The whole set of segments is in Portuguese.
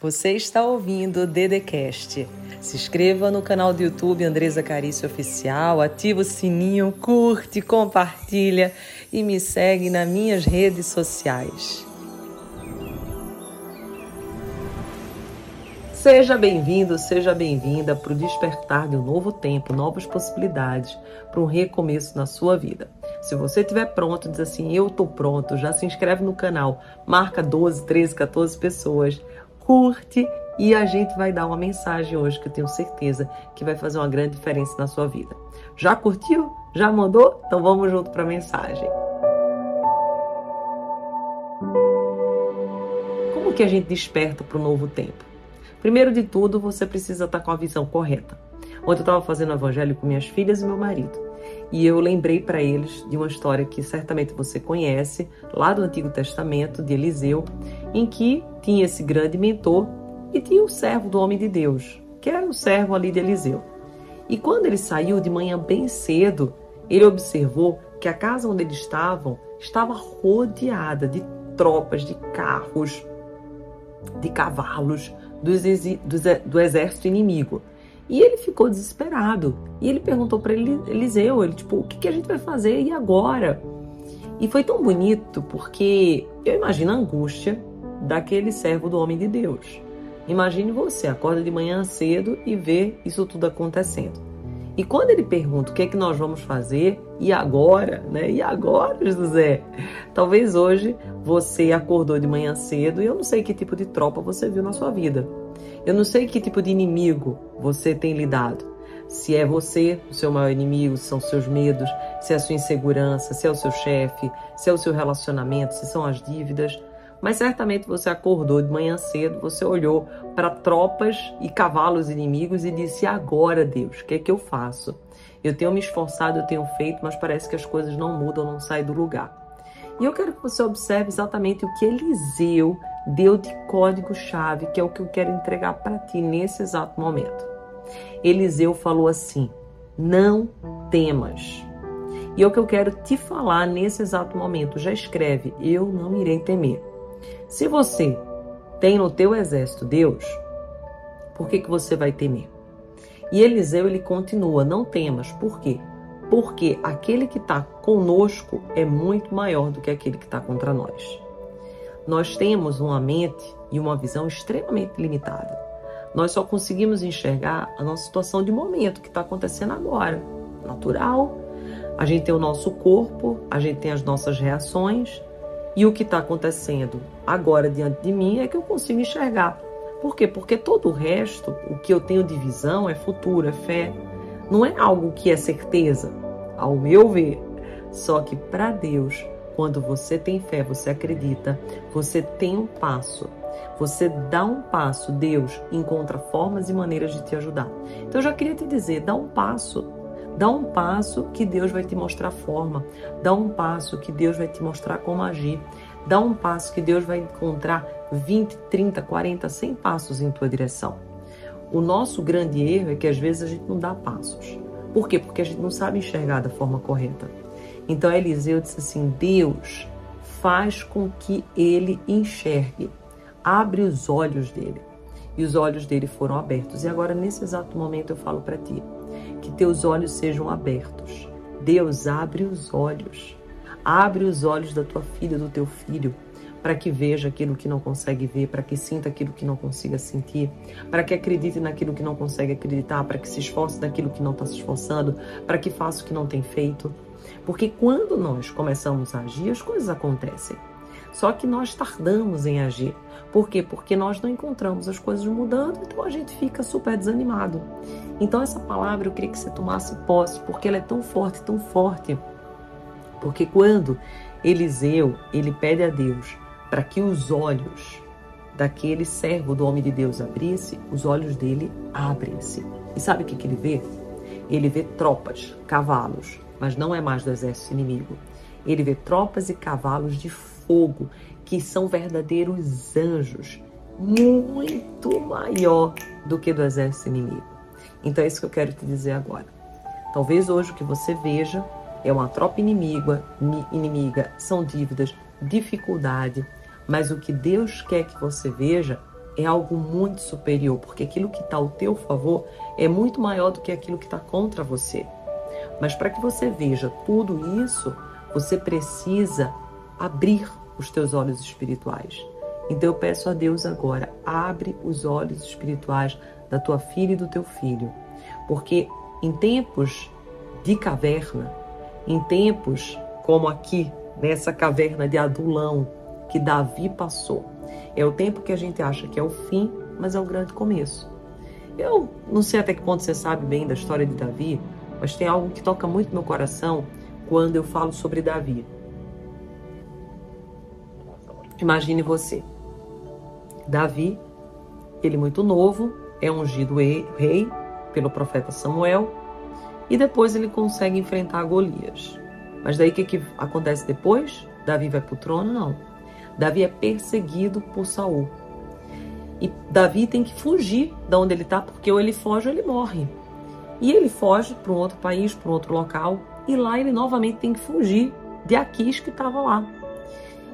Você está ouvindo o Dedecast. Se inscreva no canal do YouTube Andresa Carício Oficial, ativa o sininho, curte, compartilha e me segue nas minhas redes sociais. Seja bem-vindo, seja bem-vinda para o despertar de um novo tempo, novas possibilidades, para um recomeço na sua vida. Se você estiver pronto, diz assim: Eu estou pronto, já se inscreve no canal, marca 12, 13, 14 pessoas curte e a gente vai dar uma mensagem hoje que eu tenho certeza que vai fazer uma grande diferença na sua vida. Já curtiu? Já mandou? Então vamos junto para a mensagem. Como que a gente desperta para o novo tempo? Primeiro de tudo, você precisa estar com a visão correta. Ontem eu estava fazendo o evangelho com minhas filhas e meu marido. E eu lembrei para eles de uma história que certamente você conhece, lá do Antigo Testamento, de Eliseu, em que tinha esse grande mentor e tinha o servo do homem de Deus, que era o servo ali de Eliseu. E quando ele saiu de manhã bem cedo, ele observou que a casa onde eles estavam estava rodeada de tropas, de carros, de cavalos do, do exército inimigo. E ele ficou desesperado. E ele perguntou para Eliseu, ele tipo, o que, que a gente vai fazer e agora? E foi tão bonito porque eu imagino a angústia daquele servo do homem de Deus. Imagine você, acorda de manhã cedo e vê isso tudo acontecendo. E quando ele pergunta o que é que nós vamos fazer, e agora, né? E agora, José? Talvez hoje você acordou de manhã cedo e eu não sei que tipo de tropa você viu na sua vida. Eu não sei que tipo de inimigo você tem lidado. Se é você o seu maior inimigo, se são seus medos, se é a sua insegurança, se é o seu chefe, se é o seu relacionamento, se são as dívidas. Mas certamente você acordou de manhã cedo, você olhou para tropas e cavalos inimigos e disse: Agora, Deus, o que é que eu faço? Eu tenho me esforçado, eu tenho feito, mas parece que as coisas não mudam, não saem do lugar. E eu quero que você observe exatamente o que Eliseu deu de código-chave, que é o que eu quero entregar para ti nesse exato momento. Eliseu falou assim: Não temas. E é o que eu quero te falar nesse exato momento. Já escreve: Eu não irei temer. Se você tem no teu exército Deus, por que, que você vai temer? E Eliseu ele continua: Não temas. Por quê? Porque aquele que está conosco é muito maior do que aquele que está contra nós nós temos uma mente e uma visão extremamente limitada. Nós só conseguimos enxergar a nossa situação de momento que está acontecendo agora, natural. A gente tem o nosso corpo, a gente tem as nossas reações e o que está acontecendo agora diante de mim é que eu consigo enxergar. Por quê? Porque todo o resto, o que eu tenho de visão é futuro, é fé. Não é algo que é certeza, ao meu ver. Só que para Deus quando você tem fé, você acredita, você tem um passo. Você dá um passo, Deus encontra formas e maneiras de te ajudar. Então eu já queria te dizer, dá um passo. Dá um passo que Deus vai te mostrar forma. Dá um passo que Deus vai te mostrar como agir. Dá um passo que Deus vai encontrar 20, 30, 40, 100 passos em tua direção. O nosso grande erro é que às vezes a gente não dá passos. Por quê? Porque a gente não sabe enxergar da forma correta. Então Eliseu disse assim: Deus faz com que ele enxergue, abre os olhos dele. E os olhos dele foram abertos. E agora, nesse exato momento, eu falo para ti: que teus olhos sejam abertos. Deus abre os olhos. Abre os olhos da tua filha, do teu filho, para que veja aquilo que não consegue ver, para que sinta aquilo que não consiga sentir, para que acredite naquilo que não consegue acreditar, para que se esforce naquilo que não está se esforçando, para que faça o que não tem feito. Porque quando nós começamos a agir, as coisas acontecem. Só que nós tardamos em agir. Por quê? Porque nós não encontramos as coisas mudando, então a gente fica super desanimado. Então essa palavra eu queria que você tomasse posse, porque ela é tão forte, tão forte. Porque quando Eliseu, ele pede a Deus para que os olhos daquele servo do homem de Deus abrisse, os olhos dele abrem-se. E sabe o que, que ele vê? Ele vê tropas, cavalos, mas não é mais do exército inimigo. Ele vê tropas e cavalos de fogo, que são verdadeiros anjos, muito maior do que do exército inimigo. Então é isso que eu quero te dizer agora. Talvez hoje o que você veja é uma tropa inimiga, inimiga, são dívidas, dificuldade, mas o que Deus quer que você veja é algo muito superior, porque aquilo que está ao teu favor é muito maior do que aquilo que está contra você. Mas para que você veja tudo isso, você precisa abrir os teus olhos espirituais. Então eu peço a Deus agora, abre os olhos espirituais da tua filha e do teu filho. Porque em tempos de caverna, em tempos como aqui, nessa caverna de Adulão que Davi passou, é o tempo que a gente acha que é o fim, mas é o grande começo. Eu não sei até que ponto você sabe bem da história de Davi, mas tem algo que toca muito meu coração quando eu falo sobre Davi. Imagine você. Davi, ele muito novo, é ungido rei pelo profeta Samuel e depois ele consegue enfrentar Golias. Mas daí o que, que acontece depois? Davi vai para o trono? Não. Davi é perseguido por Saul. E Davi tem que fugir da onde ele está, porque ou ele foge ou ele morre. E ele foge para um outro país, para um outro local, e lá ele novamente tem que fugir de Aquis que estava lá.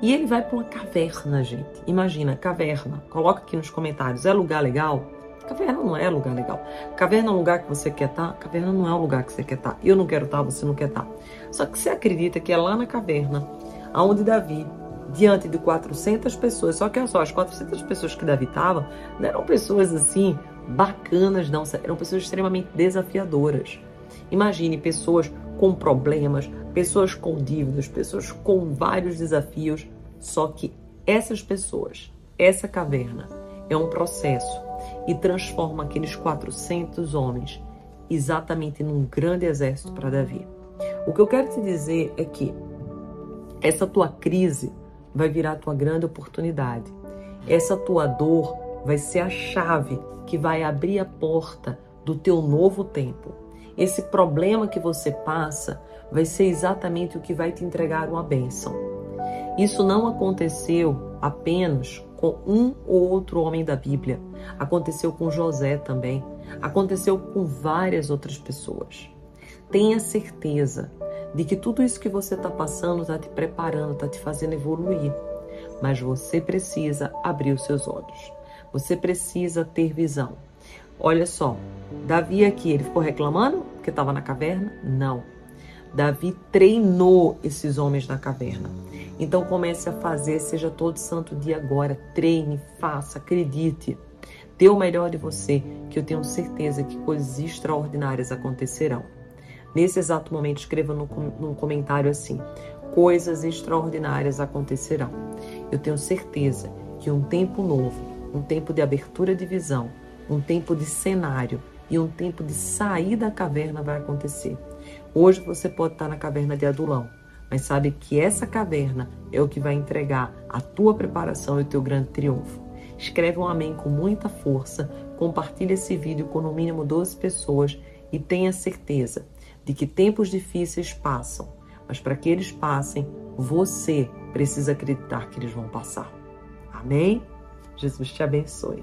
E ele vai para uma caverna, gente. Imagina, caverna. Coloca aqui nos comentários. É lugar legal? Caverna não é lugar legal. Caverna é um lugar que você quer estar? Tá? Caverna não é um lugar que você quer estar. Tá. Eu não quero estar, tá, você não quer estar. Só que você acredita que é lá na caverna, aonde Davi, diante de 400 pessoas, só que olha só, as 400 pessoas que Davi estava, não eram pessoas assim bacanas, não. Eram pessoas extremamente desafiadoras. Imagine pessoas com problemas, pessoas com dívidas, pessoas com vários desafios. Só que essas pessoas, essa caverna, é um processo e transforma aqueles 400 homens exatamente num grande exército para Davi. O que eu quero te dizer é que essa tua crise vai virar tua grande oportunidade. Essa tua dor vai ser a chave que vai abrir a porta do teu novo tempo. Esse problema que você passa vai ser exatamente o que vai te entregar uma bênção. Isso não aconteceu apenas com um ou outro homem da Bíblia. Aconteceu com José também. Aconteceu com várias outras pessoas. Tenha certeza de que tudo isso que você está passando está te preparando, está te fazendo evoluir. Mas você precisa abrir os seus olhos. Você precisa ter visão. Olha só, Davi aqui, ele ficou reclamando que estava na caverna? Não. Davi treinou esses homens na caverna. Então comece a fazer, seja todo santo dia agora. Treine, faça, acredite. Dê o melhor de você, que eu tenho certeza que coisas extraordinárias acontecerão. Nesse exato momento, escreva no comentário assim: coisas extraordinárias acontecerão. Eu tenho certeza que um tempo novo um tempo de abertura de visão, um tempo de cenário e um tempo de sair da caverna vai acontecer. Hoje você pode estar na caverna de Adulão, mas sabe que essa caverna é o que vai entregar a tua preparação e o teu grande triunfo. Escreve um amém com muita força, compartilhe esse vídeo com no mínimo 12 pessoas e tenha certeza de que tempos difíceis passam, mas para que eles passem, você precisa acreditar que eles vão passar. Amém? Jesus te abençoe.